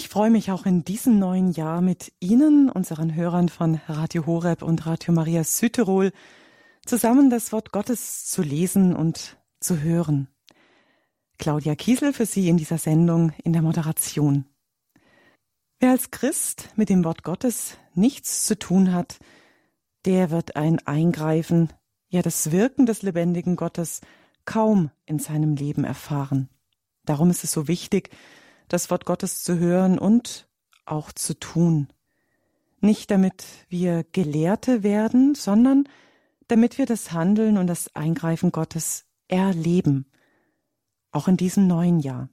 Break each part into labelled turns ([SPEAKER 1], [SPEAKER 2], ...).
[SPEAKER 1] Ich freue mich auch in diesem neuen Jahr mit Ihnen, unseren Hörern von Radio Horeb und Radio Maria Südtirol, zusammen das Wort Gottes zu lesen und zu hören. Claudia Kiesel für Sie in dieser Sendung in der Moderation. Wer als Christ mit dem Wort Gottes nichts zu tun hat, der wird ein Eingreifen, ja das Wirken des lebendigen Gottes kaum in seinem Leben erfahren. Darum ist es so wichtig, das Wort Gottes zu hören und auch zu tun. Nicht damit wir Gelehrte werden, sondern damit wir das Handeln und das Eingreifen Gottes erleben, auch in diesem neuen Jahr.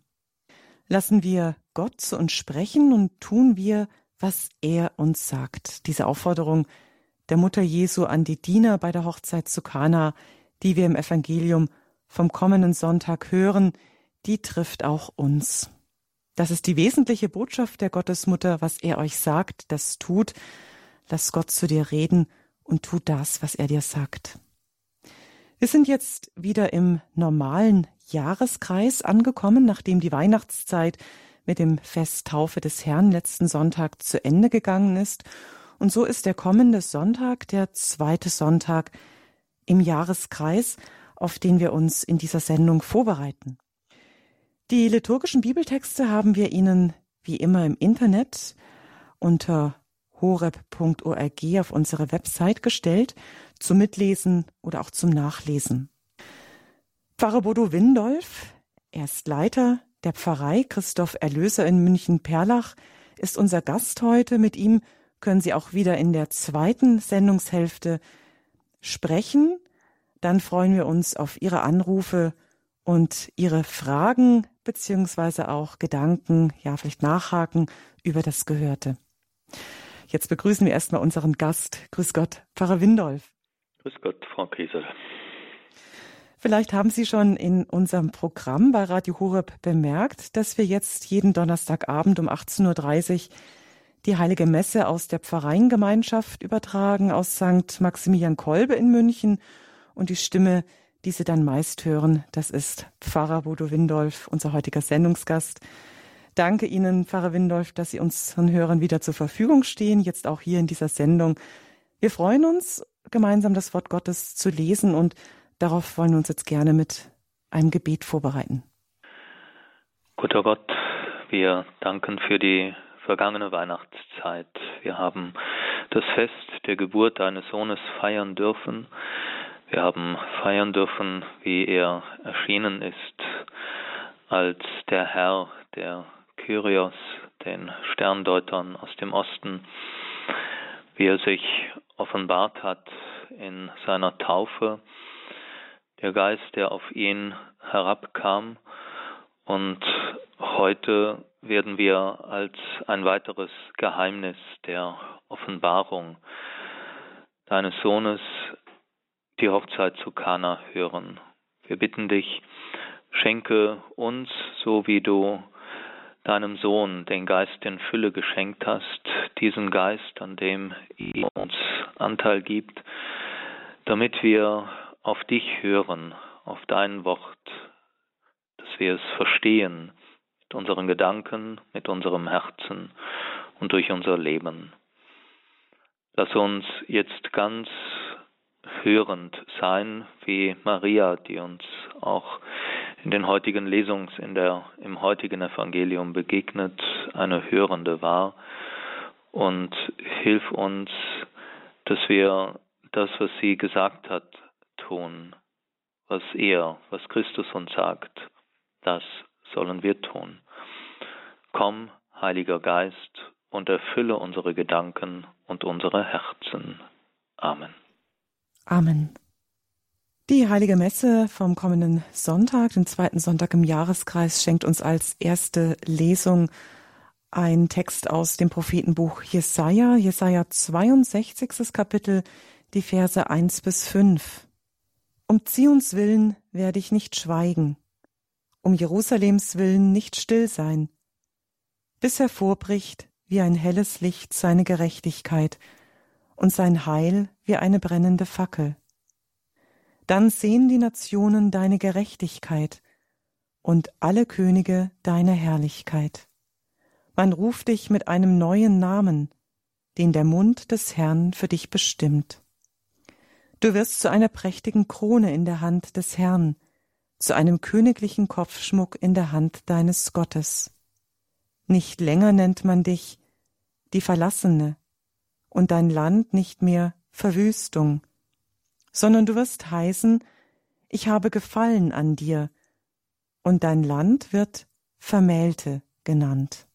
[SPEAKER 1] Lassen wir Gott zu uns sprechen und tun wir, was er uns sagt. Diese Aufforderung der Mutter Jesu an die Diener bei der Hochzeit zu Kana, die wir im Evangelium vom kommenden Sonntag hören, die trifft auch uns. Das ist die wesentliche Botschaft der Gottesmutter, was er euch sagt, das tut. Lass Gott zu dir reden und tu das, was er dir sagt. Wir sind jetzt wieder im normalen Jahreskreis angekommen, nachdem die Weihnachtszeit mit dem Fest Taufe des Herrn letzten Sonntag zu Ende gegangen ist. Und so ist der kommende Sonntag der zweite Sonntag im Jahreskreis, auf den wir uns in dieser Sendung vorbereiten. Die liturgischen Bibeltexte haben wir Ihnen wie immer im Internet unter horeb.org auf unsere Website gestellt, zum Mitlesen oder auch zum Nachlesen. Pfarrer Bodo Windolf, er ist Leiter der Pfarrei Christoph Erlöser in München-Perlach, ist unser Gast heute. Mit ihm können Sie auch wieder in der zweiten Sendungshälfte sprechen. Dann freuen wir uns auf Ihre Anrufe und Ihre Fragen beziehungsweise auch Gedanken, ja, vielleicht nachhaken über das Gehörte. Jetzt begrüßen wir erstmal unseren Gast. Grüß Gott, Pfarrer Windolf.
[SPEAKER 2] Grüß Gott, Frau Kiesel.
[SPEAKER 1] Vielleicht haben Sie schon in unserem Programm bei Radio Horeb bemerkt, dass wir jetzt jeden Donnerstagabend um 18.30 Uhr die Heilige Messe aus der Pfarreiengemeinschaft übertragen, aus St. Maximilian Kolbe in München. Und die Stimme die Sie dann meist hören. Das ist Pfarrer Bodo Windolf, unser heutiger Sendungsgast. Danke Ihnen, Pfarrer Windolf, dass Sie unseren Hörern wieder zur Verfügung stehen, jetzt auch hier in dieser Sendung. Wir freuen uns, gemeinsam das Wort Gottes zu lesen und darauf wollen wir uns jetzt gerne mit einem Gebet vorbereiten.
[SPEAKER 2] Guter Gott, wir danken für die vergangene Weihnachtszeit. Wir haben das Fest der Geburt deines Sohnes feiern dürfen. Wir haben feiern dürfen, wie er erschienen ist als der Herr, der Kyrios, den Sterndeutern aus dem Osten, wie er sich offenbart hat in seiner Taufe, der Geist, der auf ihn herabkam. Und heute werden wir als ein weiteres Geheimnis der Offenbarung deines Sohnes die Hochzeit zu Kana hören. Wir bitten dich, schenke uns, so wie du deinem Sohn den Geist in Fülle geschenkt hast, diesen Geist, an dem er uns Anteil gibt, damit wir auf dich hören, auf dein Wort, dass wir es verstehen mit unseren Gedanken, mit unserem Herzen und durch unser Leben. Lass uns jetzt ganz hörend sein, wie Maria, die uns auch in den heutigen Lesungs, in der, im heutigen Evangelium begegnet, eine Hörende war. Und hilf uns, dass wir das, was sie gesagt hat, tun. Was er, was Christus uns sagt, das sollen wir tun. Komm, Heiliger Geist, und erfülle unsere Gedanken und unsere Herzen. Amen.
[SPEAKER 1] Amen. Die Heilige Messe vom kommenden Sonntag, den zweiten Sonntag im Jahreskreis, schenkt uns als erste Lesung ein Text aus dem Prophetenbuch Jesaja, Jesaja 62. Kapitel, die Verse 1 bis 5. Um Zions willen werde ich nicht schweigen, um Jerusalems willen nicht still sein, bis hervorbricht wie ein helles Licht seine Gerechtigkeit und sein Heil wie eine brennende Fackel. Dann sehen die Nationen deine Gerechtigkeit und alle Könige deine Herrlichkeit. Man ruft dich mit einem neuen Namen, den der Mund des Herrn für dich bestimmt. Du wirst zu einer prächtigen Krone in der Hand des Herrn, zu einem königlichen Kopfschmuck in der Hand deines Gottes. Nicht länger nennt man dich die Verlassene und dein Land nicht mehr Verwüstung, sondern du wirst heißen, ich habe Gefallen an dir, und dein Land wird Vermählte genannt.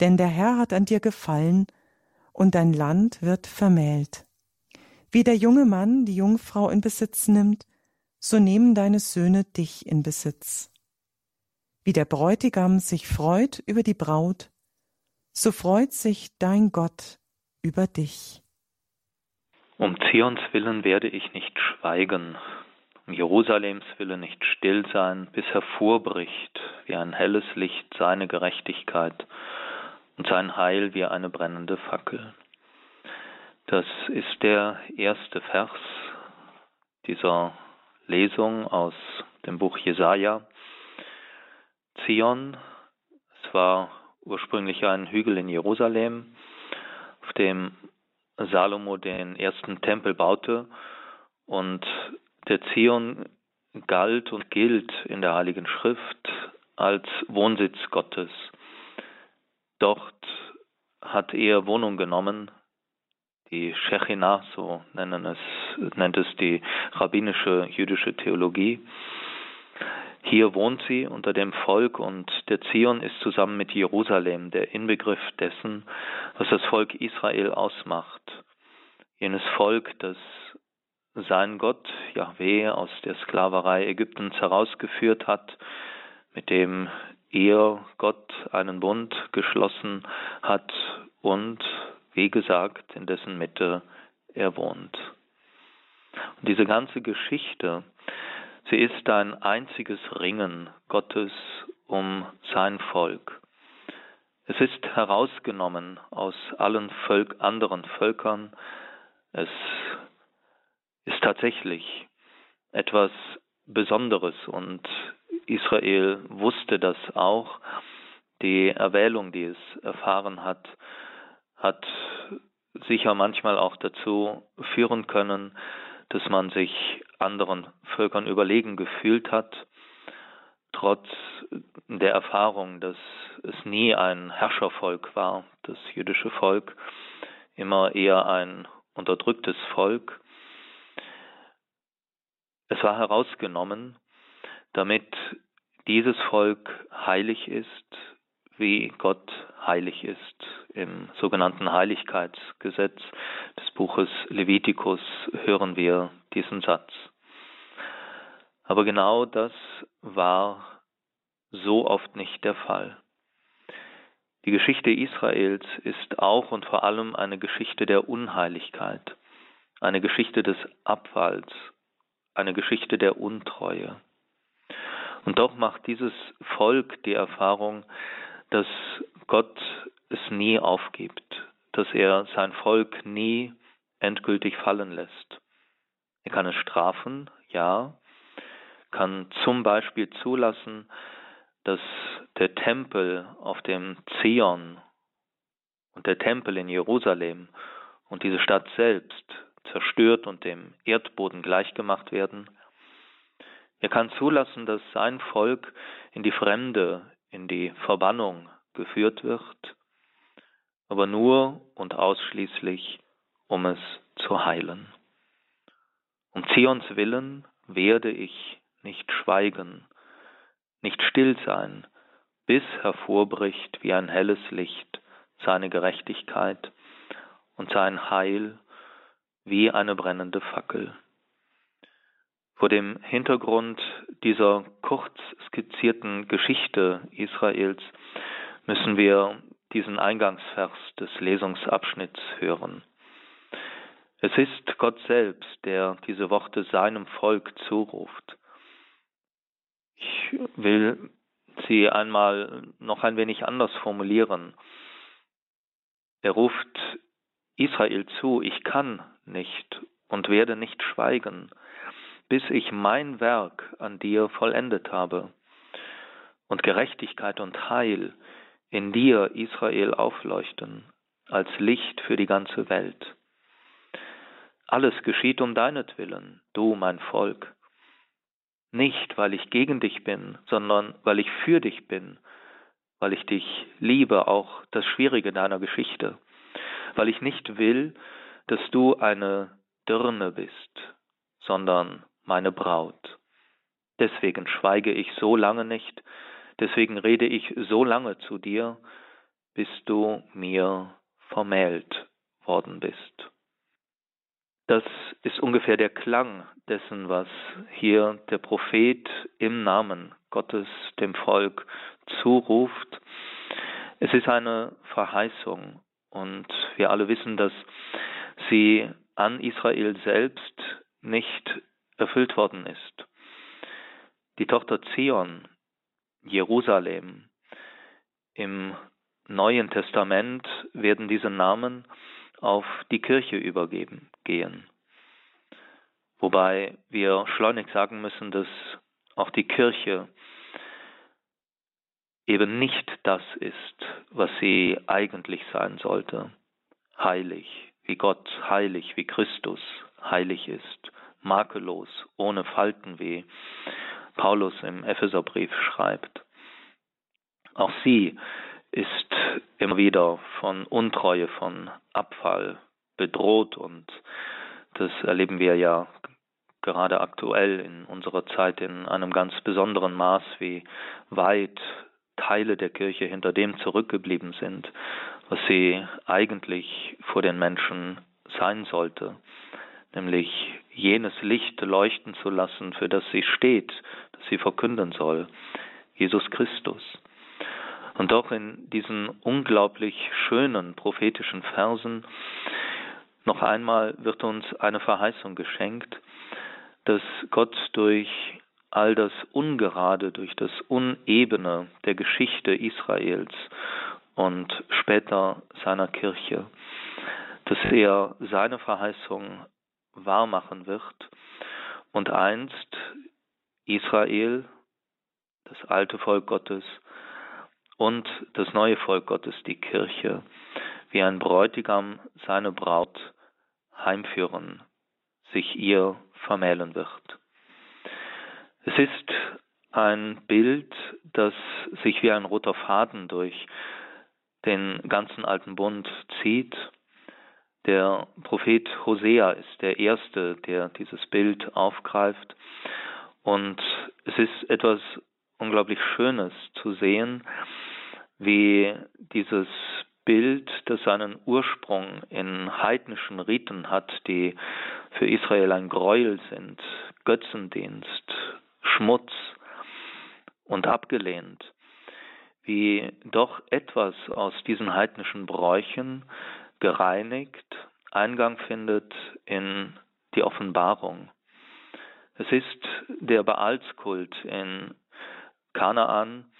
[SPEAKER 1] Denn der Herr hat an dir gefallen, und dein Land wird vermählt. Wie der junge Mann die Jungfrau in Besitz nimmt, so nehmen deine Söhne dich in Besitz. Wie der Bräutigam sich freut über die Braut, so freut sich dein Gott über dich.
[SPEAKER 2] Um Zions willen werde ich nicht schweigen, um Jerusalems willen nicht still sein, bis hervorbricht wie ein helles Licht seine Gerechtigkeit und sein Heil wie eine brennende Fackel. Das ist der erste Vers dieser Lesung aus dem Buch Jesaja. Zion, es war ursprünglich ein Hügel in Jerusalem, auf dem Salomo den ersten Tempel baute und der Zion galt und gilt in der Heiligen Schrift als Wohnsitz Gottes. Dort hat er Wohnung genommen die Shechinah, so nennen es, nennt es die rabbinische jüdische Theologie. Hier wohnt sie unter dem Volk und der Zion ist zusammen mit Jerusalem der Inbegriff dessen, was das Volk Israel ausmacht. Jenes Volk, das sein Gott, Yahweh, aus der Sklaverei Ägyptens herausgeführt hat, mit dem er, Gott, einen Bund geschlossen hat und wie gesagt, in dessen Mitte er wohnt. Und diese ganze Geschichte, sie ist ein einziges Ringen Gottes um sein Volk. Es ist herausgenommen aus allen Völk, anderen Völkern. Es ist tatsächlich etwas Besonderes und Israel wusste das auch. Die Erwählung, die es erfahren hat, hat sicher manchmal auch dazu führen können, dass man sich anderen Völkern überlegen gefühlt hat, trotz der Erfahrung, dass es nie ein Herrschervolk war, das jüdische Volk, immer eher ein unterdrücktes Volk. Es war herausgenommen, damit dieses Volk heilig ist, wie Gott heilig ist. Im sogenannten Heiligkeitsgesetz des Buches Levitikus hören wir diesen Satz. Aber genau das war so oft nicht der Fall. Die Geschichte Israels ist auch und vor allem eine Geschichte der Unheiligkeit, eine Geschichte des Abfalls, eine Geschichte der Untreue. Und doch macht dieses Volk die Erfahrung, dass Gott es nie aufgibt, dass er sein Volk nie endgültig fallen lässt. Er kann es strafen, ja, kann zum Beispiel zulassen, dass der Tempel auf dem Zion und der Tempel in Jerusalem und diese Stadt selbst zerstört und dem Erdboden gleichgemacht werden. Er kann zulassen, dass sein Volk in die Fremde, in die Verbannung geführt wird, aber nur und ausschließlich, um es zu heilen. Um Zions willen werde ich nicht schweigen, nicht still sein, bis hervorbricht wie ein helles Licht seine Gerechtigkeit und sein Heil wie eine brennende Fackel. Vor dem Hintergrund dieser kurz skizzierten Geschichte Israels müssen wir diesen Eingangsvers des Lesungsabschnitts hören. Es ist Gott selbst, der diese Worte seinem Volk zuruft. Ich will sie einmal noch ein wenig anders formulieren. Er ruft Israel zu, ich kann nicht und werde nicht schweigen bis ich mein Werk an dir vollendet habe und Gerechtigkeit und Heil in dir, Israel, aufleuchten als Licht für die ganze Welt. Alles geschieht um deinetwillen, du mein Volk. Nicht, weil ich gegen dich bin, sondern weil ich für dich bin, weil ich dich liebe, auch das Schwierige deiner Geschichte, weil ich nicht will, dass du eine Dirne bist, sondern meine Braut. Deswegen schweige ich so lange nicht, deswegen rede ich so lange zu dir, bis du mir vermählt worden bist. Das ist ungefähr der Klang dessen, was hier der Prophet im Namen Gottes dem Volk zuruft. Es ist eine Verheißung und wir alle wissen, dass sie an Israel selbst nicht erfüllt worden ist. Die Tochter Zion, Jerusalem, im Neuen Testament werden diese Namen auf die Kirche übergeben gehen. Wobei wir schleunig sagen müssen, dass auch die Kirche eben nicht das ist, was sie eigentlich sein sollte. Heilig, wie Gott heilig, wie Christus heilig ist, makellos, ohne Falten, wie Paulus im Epheserbrief schreibt. Auch sie ist immer wieder von Untreue, von Abfall bedroht und das erleben wir ja gerade aktuell in unserer Zeit in einem ganz besonderen Maß, wie weit Teile der Kirche hinter dem zurückgeblieben sind, was sie eigentlich vor den Menschen sein sollte, nämlich jenes Licht leuchten zu lassen, für das sie steht, das sie verkünden soll, Jesus Christus. Und doch in diesen unglaublich schönen prophetischen Versen noch einmal wird uns eine Verheißung geschenkt, dass Gott durch all das Ungerade, durch das Unebene der Geschichte Israels und später seiner Kirche, dass er seine Verheißung wahrmachen wird und einst Israel, das alte Volk Gottes, und das neue Volk Gottes, die Kirche, wie ein Bräutigam seine Braut heimführen, sich ihr vermählen wird. Es ist ein Bild, das sich wie ein roter Faden durch den ganzen alten Bund zieht. Der Prophet Hosea ist der Erste, der dieses Bild aufgreift. Und es ist etwas unglaublich Schönes zu sehen, wie dieses Bild, das seinen Ursprung in heidnischen Riten hat, die für Israel ein Gräuel sind, Götzendienst, Schmutz und abgelehnt, wie doch etwas aus diesen heidnischen Bräuchen gereinigt Eingang findet in die Offenbarung. Es ist der Baalskult in Kanaan,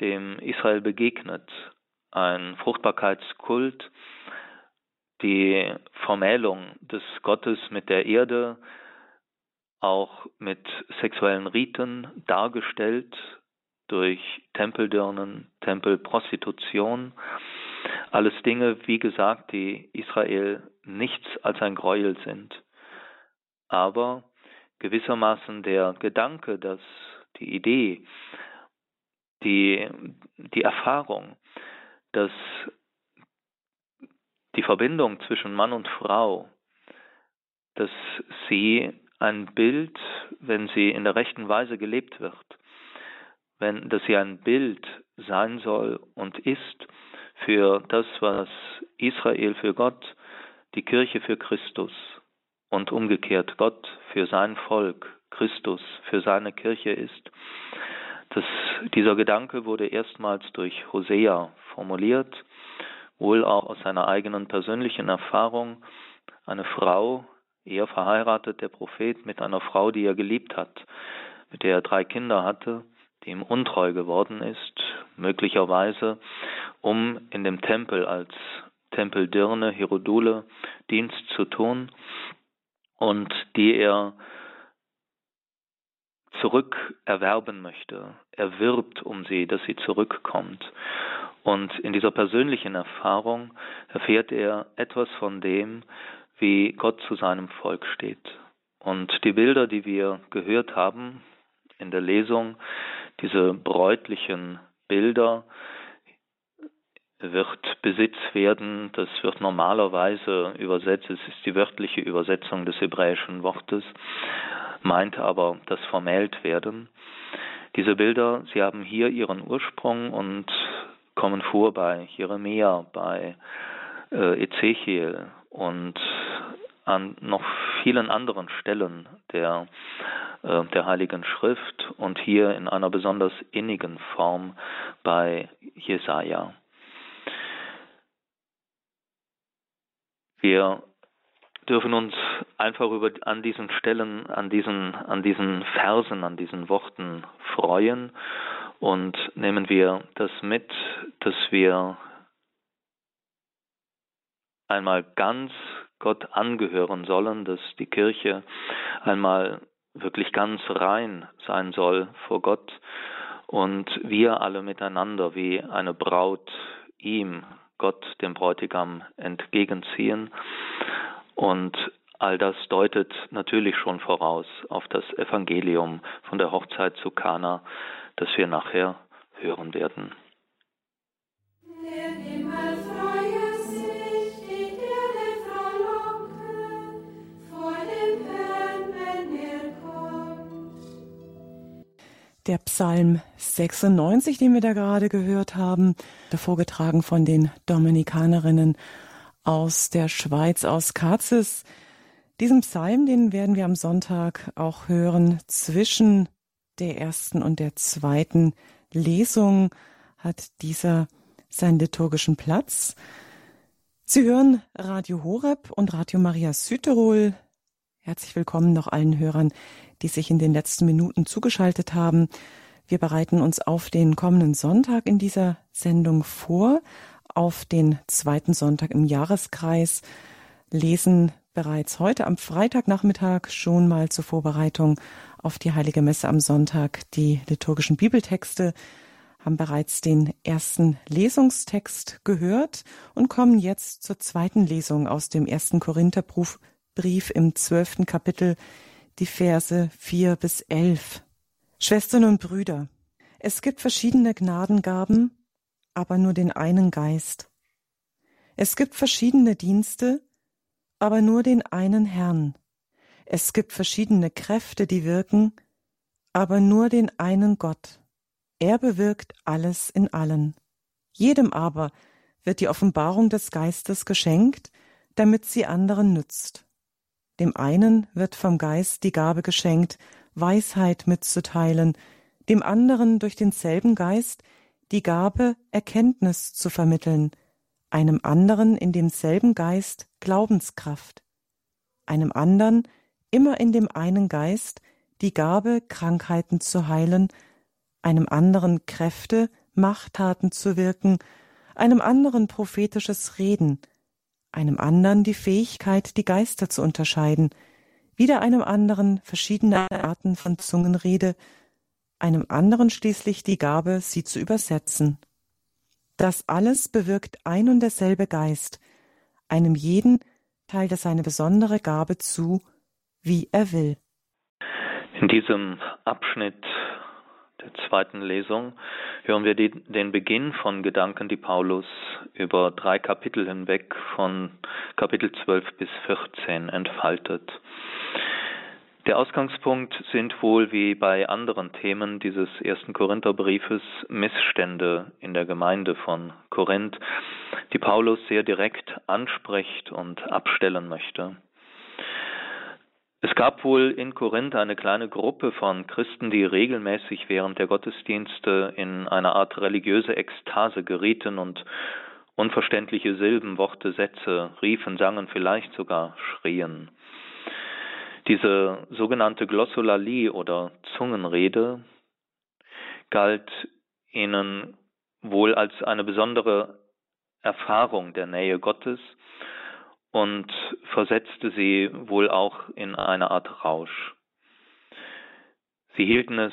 [SPEAKER 2] dem Israel begegnet. Ein Fruchtbarkeitskult, die Vermählung des Gottes mit der Erde, auch mit sexuellen Riten dargestellt durch Tempeldirnen, Tempelprostitution. Alles Dinge, wie gesagt, die Israel nichts als ein Gräuel sind. Aber gewissermaßen der Gedanke, dass die Idee, die, die Erfahrung, dass die Verbindung zwischen Mann und Frau, dass sie ein Bild, wenn sie in der rechten Weise gelebt wird, wenn, dass sie ein Bild sein soll und ist für das, was Israel für Gott, die Kirche für Christus und umgekehrt Gott für sein Volk, Christus für seine Kirche ist, das, dieser Gedanke wurde erstmals durch Hosea formuliert, wohl auch aus seiner eigenen persönlichen Erfahrung. Eine Frau, er verheiratet, der Prophet, mit einer Frau, die er geliebt hat, mit der er drei Kinder hatte, ihm untreu geworden ist, möglicherweise, um in dem Tempel als Tempeldirne, Herodule, Dienst zu tun und die er zurückerwerben möchte. Er wirbt um sie, dass sie zurückkommt. Und in dieser persönlichen Erfahrung erfährt er etwas von dem, wie Gott zu seinem Volk steht. Und die Bilder, die wir gehört haben in der Lesung, diese bräutlichen Bilder, wird Besitz werden, das wird normalerweise übersetzt, es ist die wörtliche Übersetzung des hebräischen Wortes, meint aber das vermählt werden. Diese Bilder, sie haben hier ihren Ursprung und kommen vor bei Jeremia, bei äh, Ezechiel und an noch vielen anderen Stellen der, äh, der Heiligen Schrift und hier in einer besonders innigen Form bei Jesaja. Wir dürfen uns einfach über, an diesen Stellen, an diesen, an diesen Versen, an diesen Worten freuen und nehmen wir das mit, dass wir einmal ganz Gott angehören sollen, dass die Kirche einmal wirklich ganz rein sein soll vor Gott und wir alle miteinander wie eine Braut ihm, Gott, dem Bräutigam, entgegenziehen. Und all das deutet natürlich schon voraus auf das Evangelium von der Hochzeit zu Kana, das wir nachher hören werden.
[SPEAKER 1] Der Psalm 96, den wir da gerade gehört haben, vorgetragen von den Dominikanerinnen aus der Schweiz, aus Katzes. Diesen Psalm, den werden wir am Sonntag auch hören. Zwischen der ersten und der zweiten Lesung hat dieser seinen liturgischen Platz. Sie hören Radio Horeb und Radio Maria Südtirol. Herzlich willkommen noch allen Hörern, die sich in den letzten Minuten zugeschaltet haben. Wir bereiten uns auf den kommenden Sonntag in dieser Sendung vor, auf den zweiten Sonntag im Jahreskreis, lesen bereits heute am Freitagnachmittag schon mal zur Vorbereitung auf die Heilige Messe am Sonntag die liturgischen Bibeltexte, haben bereits den ersten Lesungstext gehört und kommen jetzt zur zweiten Lesung aus dem ersten Korintherbrief im zwölften Kapitel, die Verse vier bis elf. Schwestern und Brüder, es gibt verschiedene Gnadengaben, aber nur den einen Geist. Es gibt verschiedene Dienste, aber nur den einen Herrn. Es gibt verschiedene Kräfte, die wirken, aber nur den einen Gott. Er bewirkt alles in allen. Jedem aber wird die Offenbarung des Geistes geschenkt, damit sie anderen nützt. Dem einen wird vom Geist die Gabe geschenkt, Weisheit mitzuteilen, dem anderen durch denselben Geist die Gabe, Erkenntnis zu vermitteln, einem anderen in demselben Geist Glaubenskraft, einem anderen immer in dem einen Geist die Gabe, Krankheiten zu heilen, einem anderen Kräfte, Machttaten zu wirken, einem anderen prophetisches Reden, einem anderen die Fähigkeit, die Geister zu unterscheiden, wieder einem anderen verschiedene Arten von Zungenrede, einem anderen schließlich die Gabe, sie zu übersetzen. Das alles bewirkt ein und derselbe Geist, einem jeden teilt er seine besondere Gabe zu, wie er will.
[SPEAKER 2] In diesem Abschnitt der zweiten Lesung hören wir die, den Beginn von Gedanken, die Paulus über drei Kapitel hinweg von Kapitel 12 bis 14 entfaltet. Der Ausgangspunkt sind wohl wie bei anderen Themen dieses ersten Korintherbriefes Missstände in der Gemeinde von Korinth, die Paulus sehr direkt anspricht und abstellen möchte. Es gab wohl in Korinth eine kleine Gruppe von Christen, die regelmäßig während der Gottesdienste in eine Art religiöse Ekstase gerieten und unverständliche Silben, Worte, Sätze riefen, sangen, vielleicht sogar schrien. Diese sogenannte Glossolalie oder Zungenrede galt ihnen wohl als eine besondere Erfahrung der Nähe Gottes und versetzte sie wohl auch in eine Art Rausch. Sie hielten es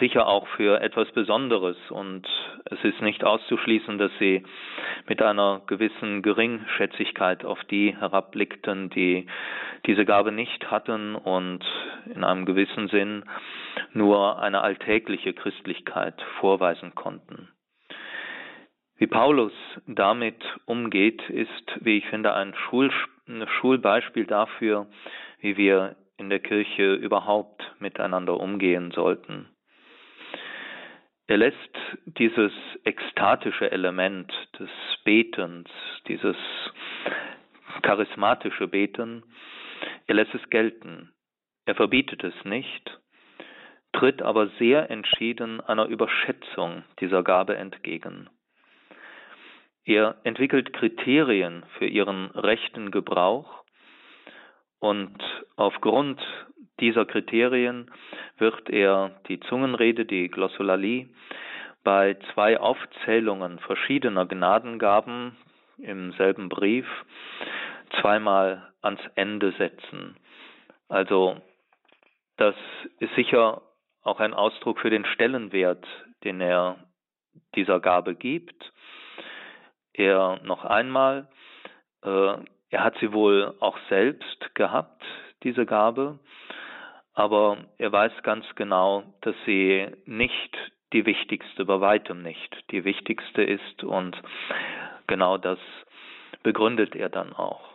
[SPEAKER 2] sicher auch für etwas Besonderes und es ist nicht auszuschließen, dass sie mit einer gewissen Geringschätzigkeit auf die herabblickten, die diese Gabe nicht hatten und in einem gewissen Sinn nur eine alltägliche Christlichkeit vorweisen konnten. Wie Paulus damit umgeht, ist, wie ich finde, ein Schul Schulbeispiel dafür, wie wir in der Kirche überhaupt miteinander umgehen sollten. Er lässt dieses ekstatische Element des Betens, dieses charismatische Beten, er lässt es gelten. Er verbietet es nicht, tritt aber sehr entschieden einer Überschätzung dieser Gabe entgegen. Er entwickelt Kriterien für ihren rechten Gebrauch und aufgrund dieser Kriterien wird er die Zungenrede, die Glossolalie, bei zwei Aufzählungen verschiedener Gnadengaben im selben Brief zweimal ans Ende setzen. Also das ist sicher auch ein Ausdruck für den Stellenwert, den er dieser Gabe gibt. Er noch einmal, äh, er hat sie wohl auch selbst gehabt, diese Gabe, aber er weiß ganz genau, dass sie nicht die wichtigste, bei weitem nicht die wichtigste ist und genau das begründet er dann auch.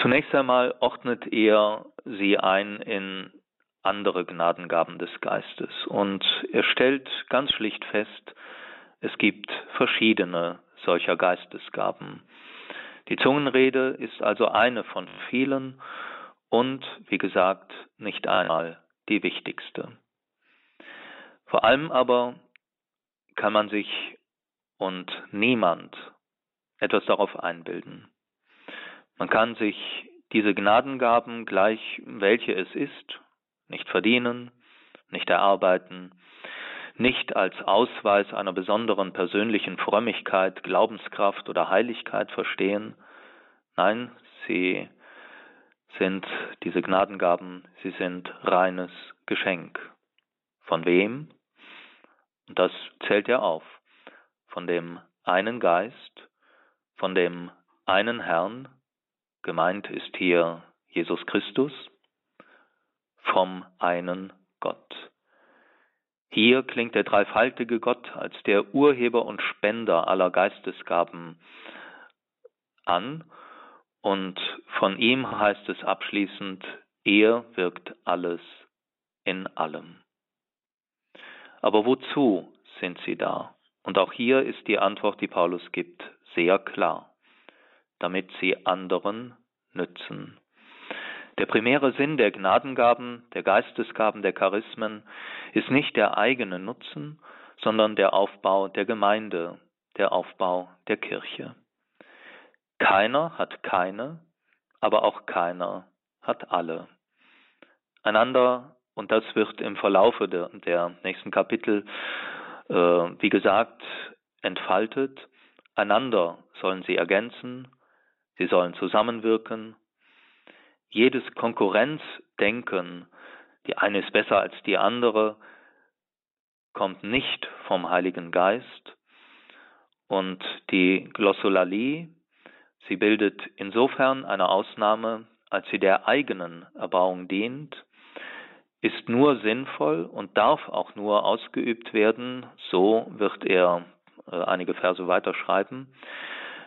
[SPEAKER 2] Zunächst einmal ordnet er sie ein in andere Gnadengaben des Geistes und er stellt ganz schlicht fest, es gibt verschiedene solcher Geistesgaben. Die Zungenrede ist also eine von vielen und, wie gesagt, nicht einmal die wichtigste. Vor allem aber kann man sich und niemand etwas darauf einbilden. Man kann sich diese Gnadengaben, gleich welche es ist, nicht verdienen, nicht erarbeiten, nicht als Ausweis einer besonderen persönlichen Frömmigkeit, Glaubenskraft oder Heiligkeit verstehen. Nein, sie sind diese Gnadengaben, sie sind reines Geschenk. Von wem? Und das zählt er auf. Von dem einen Geist, von dem einen Herrn, gemeint ist hier Jesus Christus, vom einen Gott. Hier klingt der dreifaltige Gott als der Urheber und Spender aller Geistesgaben an und von ihm heißt es abschließend, er wirkt alles in allem. Aber wozu sind sie da? Und auch hier ist die Antwort, die Paulus gibt, sehr klar, damit sie anderen nützen. Der primäre Sinn der Gnadengaben, der Geistesgaben, der Charismen ist nicht der eigene Nutzen, sondern der Aufbau der Gemeinde, der Aufbau der Kirche. Keiner hat keine, aber auch keiner hat alle. Einander, und das wird im Verlaufe der, der nächsten Kapitel, äh, wie gesagt, entfaltet, einander sollen sie ergänzen, sie sollen zusammenwirken. Jedes Konkurrenzdenken, die eine ist besser als die andere, kommt nicht vom Heiligen Geist. Und die Glossolalie, Sie bildet insofern eine Ausnahme, als sie der eigenen Erbauung dient, ist nur sinnvoll und darf auch nur ausgeübt werden, so wird er äh, einige Verse weiter schreiben,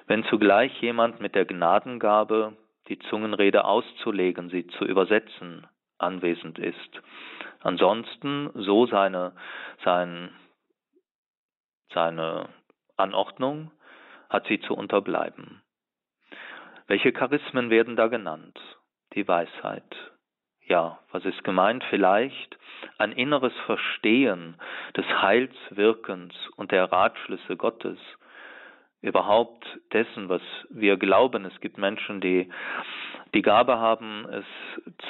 [SPEAKER 2] wenn zugleich jemand mit der Gnadengabe, die Zungenrede auszulegen, sie zu übersetzen, anwesend ist. Ansonsten, so seine, sein, seine Anordnung, hat sie zu unterbleiben. Welche Charismen werden da genannt? Die Weisheit. Ja, was ist gemeint? Vielleicht ein inneres Verstehen des Heilswirkens und der Ratschlüsse Gottes, überhaupt dessen, was wir glauben. Es gibt Menschen, die die Gabe haben, es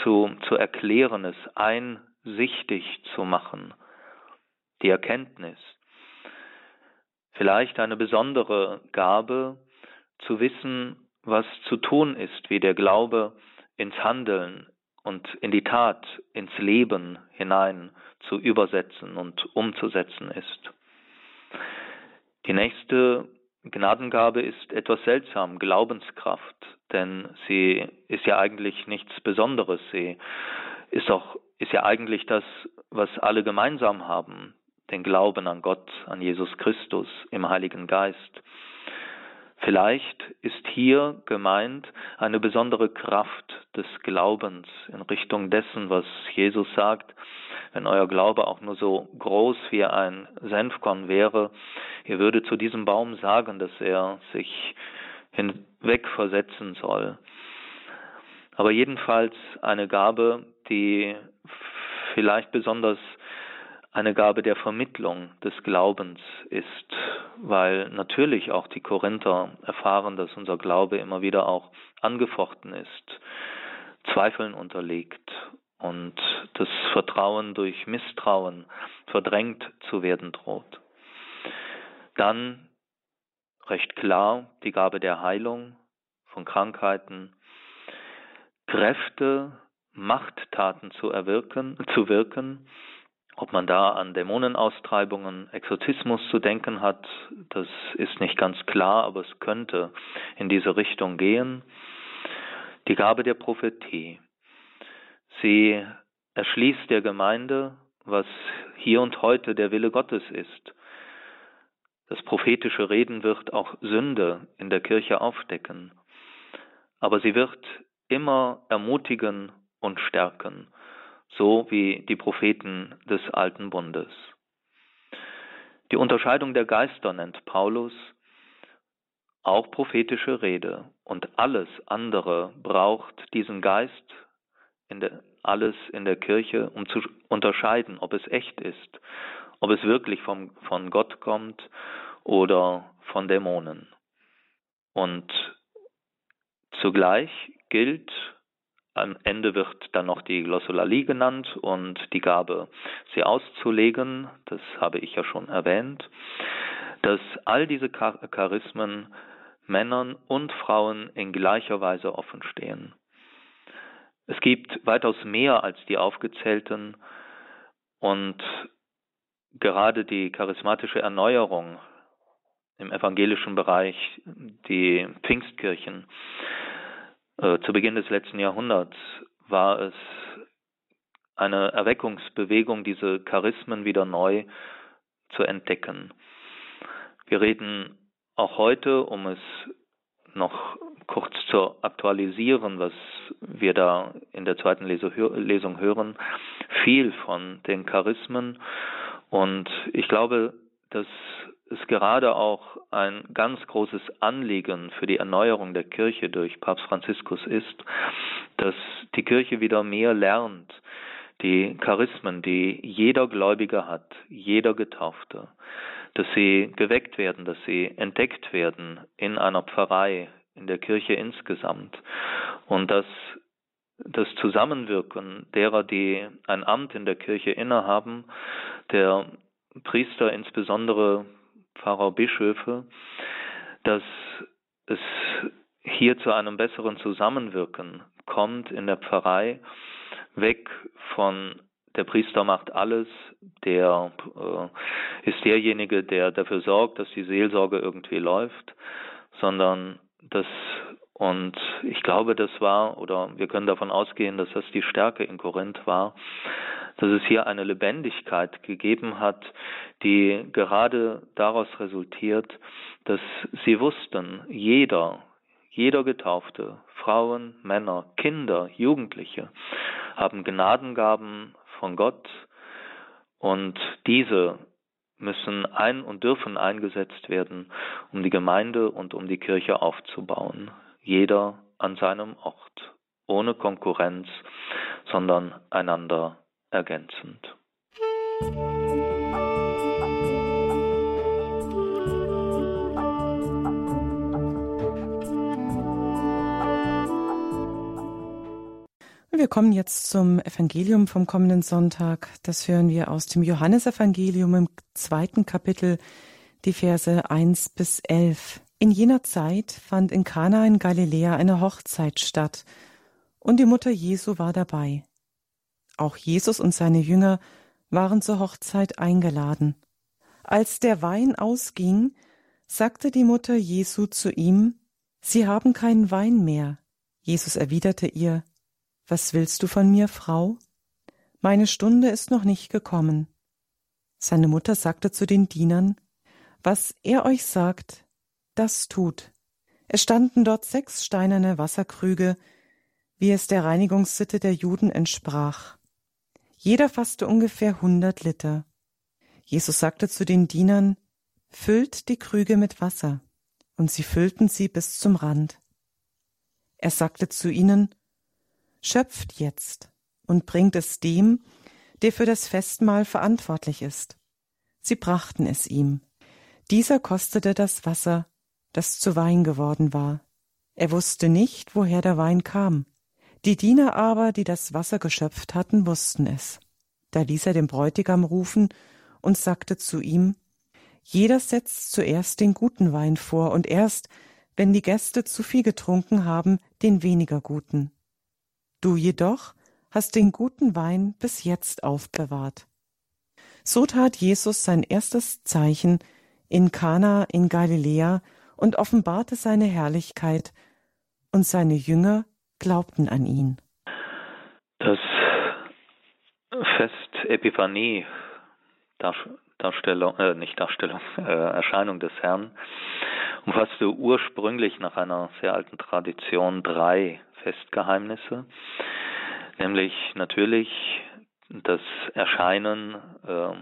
[SPEAKER 2] zu, zu erklären, es einsichtig zu machen, die Erkenntnis. Vielleicht eine besondere Gabe, zu wissen, was zu tun ist, wie der Glaube ins Handeln und in die Tat, ins Leben hinein zu übersetzen und umzusetzen ist. Die nächste Gnadengabe ist etwas seltsam, Glaubenskraft, denn sie ist ja eigentlich nichts Besonderes. Sie ist auch, ist ja eigentlich das, was alle gemeinsam haben, den Glauben an Gott, an Jesus Christus im Heiligen Geist. Vielleicht ist hier gemeint eine besondere Kraft des Glaubens in Richtung dessen, was Jesus sagt. Wenn euer Glaube auch nur so groß wie ein Senfkorn wäre, ihr würdet zu diesem Baum sagen, dass er sich hinwegversetzen soll. Aber jedenfalls eine Gabe, die vielleicht besonders eine Gabe der Vermittlung des Glaubens ist, weil natürlich auch die Korinther erfahren, dass unser Glaube immer wieder auch angefochten ist, Zweifeln unterliegt und das Vertrauen durch Misstrauen verdrängt zu werden droht. Dann recht klar die Gabe der Heilung von Krankheiten, Kräfte, Machttaten zu erwirken, zu wirken, ob man da an Dämonenaustreibungen, Exorzismus zu denken hat, das ist nicht ganz klar, aber es könnte in diese Richtung gehen. Die Gabe der Prophetie. Sie erschließt der Gemeinde, was hier und heute der Wille Gottes ist. Das prophetische Reden wird auch Sünde in der Kirche aufdecken, aber sie wird immer ermutigen und stärken so wie die Propheten des alten Bundes. Die Unterscheidung der Geister nennt Paulus auch prophetische Rede und alles andere braucht diesen Geist in der, alles in der Kirche, um zu unterscheiden, ob es echt ist, ob es wirklich vom, von Gott kommt oder von Dämonen. Und zugleich gilt am Ende wird dann noch die Glossolalie genannt und die Gabe, sie auszulegen, das habe ich ja schon erwähnt, dass all diese Charismen Männern und Frauen in gleicher Weise offen stehen. Es gibt weitaus mehr als die aufgezählten und gerade die charismatische Erneuerung im evangelischen Bereich, die Pfingstkirchen, äh, zu Beginn des letzten Jahrhunderts war es eine Erweckungsbewegung, diese Charismen wieder neu zu entdecken. Wir reden auch heute, um es noch kurz zu aktualisieren, was wir da in der zweiten Lesung hören, viel von den Charismen. Und ich glaube, dass es gerade auch ein ganz großes Anliegen für die Erneuerung der Kirche durch Papst Franziskus ist, dass die Kirche wieder mehr lernt, die Charismen, die jeder Gläubige hat, jeder Getaufte, dass sie geweckt werden, dass sie entdeckt werden in einer Pfarrei, in der Kirche insgesamt. Und dass das Zusammenwirken derer, die ein Amt in der Kirche innehaben, der Priester insbesondere Pfarrer, Bischöfe, dass es hier zu einem besseren Zusammenwirken kommt in der Pfarrei, weg von der Priester macht alles, der äh, ist derjenige, der dafür sorgt, dass die Seelsorge irgendwie läuft, sondern das und ich glaube, das war, oder wir können davon ausgehen, dass das die Stärke in Korinth war, dass es hier eine Lebendigkeit gegeben hat, die gerade daraus resultiert, dass sie wussten, jeder, jeder Getaufte, Frauen, Männer, Kinder, Jugendliche, haben Gnadengaben von Gott und diese müssen ein und dürfen eingesetzt werden, um die Gemeinde und um die Kirche aufzubauen. Jeder an seinem Ort, ohne Konkurrenz, sondern einander ergänzend.
[SPEAKER 1] Wir kommen jetzt zum Evangelium vom kommenden Sonntag. Das hören wir aus dem Johannesevangelium im zweiten Kapitel, die Verse 1 bis 11. In jener Zeit fand in Kana in Galiläa eine Hochzeit statt und die Mutter Jesu war dabei. Auch Jesus und seine Jünger waren zur Hochzeit eingeladen. Als der Wein ausging, sagte die Mutter Jesu zu ihm, Sie haben keinen Wein mehr. Jesus erwiderte ihr, Was willst du von mir, Frau? Meine Stunde ist noch nicht gekommen. Seine Mutter sagte zu den Dienern, Was er euch sagt, das tut. Es standen dort sechs steinerne Wasserkrüge, wie es der Reinigungssitte der Juden entsprach. Jeder fasste ungefähr hundert Liter. Jesus sagte zu den Dienern, Füllt die Krüge mit Wasser, und sie füllten sie bis zum Rand. Er sagte zu ihnen, Schöpft jetzt und bringt es dem, der für das Festmahl verantwortlich ist. Sie brachten es ihm. Dieser kostete das Wasser, das zu Wein geworden war. Er wusste nicht, woher der Wein kam. Die Diener aber, die das Wasser geschöpft hatten, wussten es. Da ließ er den Bräutigam rufen und sagte zu ihm, Jeder setzt zuerst den guten Wein vor und erst, wenn die Gäste zu viel getrunken haben, den weniger guten. Du jedoch hast den guten Wein bis jetzt aufbewahrt. So tat Jesus sein erstes Zeichen in Kana in Galiläa und offenbarte seine Herrlichkeit, und seine Jünger glaubten an ihn.
[SPEAKER 2] Das Fest Epiphanie, Darstellung, äh, nicht Darstellung, äh, Erscheinung des Herrn, umfasste ursprünglich nach einer sehr alten Tradition drei Festgeheimnisse, nämlich natürlich das Erscheinen äh,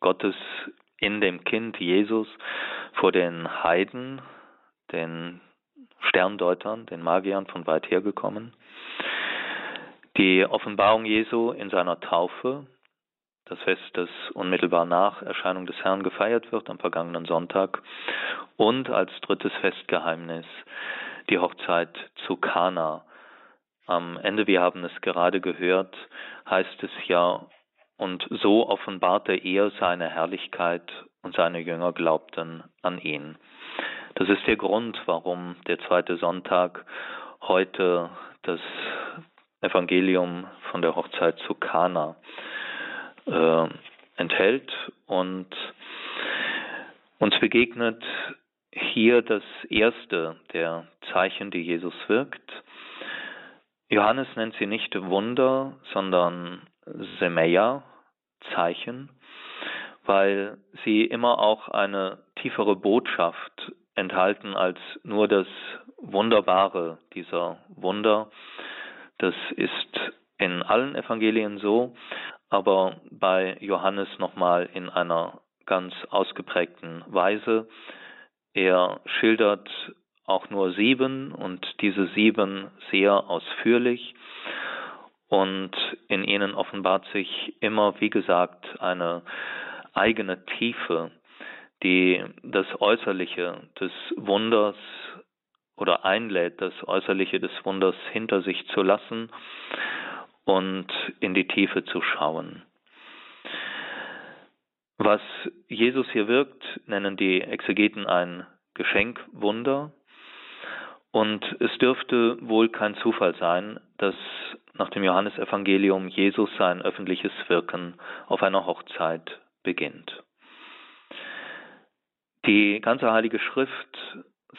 [SPEAKER 2] Gottes in dem Kind Jesus vor den Heiden, den Sterndeutern, den Magiern von weit her gekommen. Die Offenbarung Jesu in seiner Taufe, das Fest, das unmittelbar nach Erscheinung des Herrn gefeiert wird am vergangenen Sonntag. Und als drittes Festgeheimnis die Hochzeit zu Kana. Am Ende, wir haben es gerade gehört, heißt es ja, und so offenbarte er seine Herrlichkeit und seine Jünger glaubten an ihn. Das ist der Grund, warum der zweite Sonntag heute das Evangelium von der Hochzeit zu Kana äh, enthält und uns begegnet hier das erste der Zeichen, die Jesus wirkt. Johannes nennt sie nicht Wunder, sondern Semeia, Zeichen, weil sie immer auch eine tiefere Botschaft enthalten als nur das Wunderbare dieser Wunder. Das ist in allen Evangelien so, aber bei Johannes nochmal in einer ganz ausgeprägten Weise. Er schildert auch nur sieben und diese sieben sehr ausführlich und in ihnen offenbart sich immer, wie gesagt, eine eigene Tiefe, die das Äußerliche des Wunders oder einlädt, das Äußerliche des Wunders hinter sich zu lassen und in die Tiefe zu schauen. Was Jesus hier wirkt, nennen die Exegeten ein Geschenkwunder. Und es dürfte wohl kein Zufall sein, dass nach dem Johannesevangelium Jesus sein öffentliches Wirken auf einer Hochzeit beginnt. Die ganze Heilige Schrift,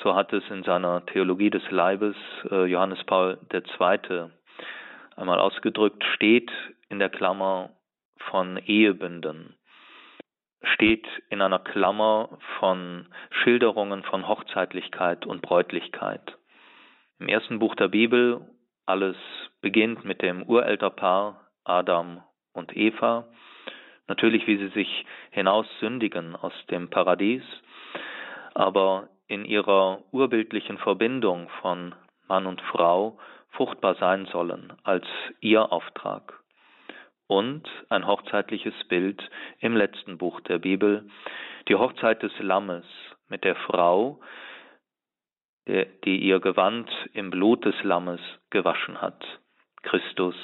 [SPEAKER 2] so hat es in seiner Theologie des Leibes äh, Johannes Paul II. einmal ausgedrückt, steht in der Klammer von Ehebünden, steht in einer Klammer von Schilderungen von Hochzeitlichkeit und Bräutlichkeit. Im ersten Buch der Bibel alles beginnt mit dem Urelterpaar Adam und Eva, natürlich wie sie sich hinaussündigen aus dem Paradies, aber in ihrer urbildlichen Verbindung von Mann und Frau fruchtbar sein sollen als ihr Auftrag. Und ein hochzeitliches Bild im letzten Buch der Bibel, die Hochzeit des Lammes mit der Frau, die ihr Gewand im Blut des Lammes gewaschen hat, Christus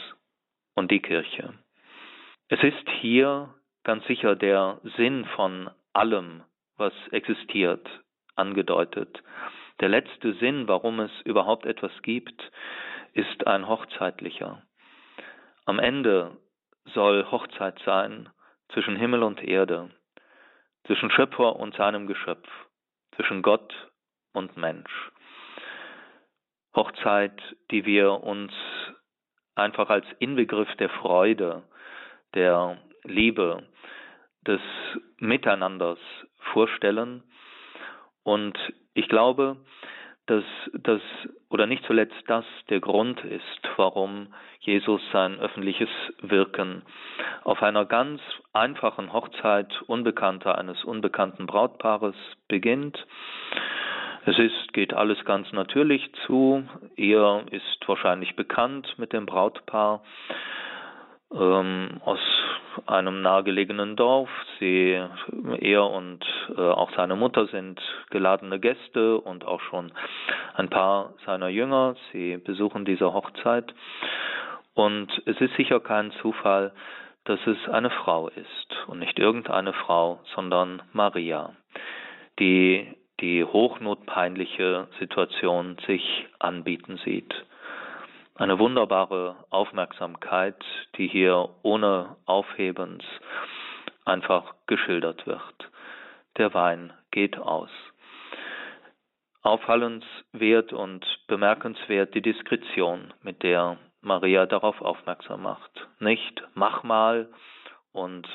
[SPEAKER 2] und die Kirche. Es ist hier ganz sicher der Sinn von allem, was existiert, angedeutet. Der letzte Sinn, warum es überhaupt etwas gibt, ist ein hochzeitlicher. Am Ende soll Hochzeit sein zwischen Himmel und Erde, zwischen Schöpfer und seinem Geschöpf, zwischen Gott und Mensch. Hochzeit, die wir uns einfach als Inbegriff der Freude, der Liebe, des Miteinanders vorstellen. Und ich glaube, dass das oder nicht zuletzt das der Grund ist, warum Jesus sein öffentliches Wirken auf einer ganz einfachen Hochzeit Unbekannter eines unbekannten Brautpaares beginnt. Es ist, geht alles ganz natürlich zu. Er ist wahrscheinlich bekannt mit dem Brautpaar ähm, aus einem nahegelegenen Dorf. Sie, er und äh, auch seine Mutter sind geladene Gäste und auch schon ein paar seiner Jünger. Sie besuchen diese Hochzeit. Und es ist sicher kein Zufall, dass es eine Frau ist und nicht irgendeine Frau, sondern Maria, die die hochnotpeinliche Situation sich anbieten sieht eine wunderbare Aufmerksamkeit, die hier ohne Aufhebens einfach geschildert wird. Der Wein geht aus. Auffallenswert und bemerkenswert die Diskretion, mit der Maria darauf aufmerksam macht. Nicht mach mal und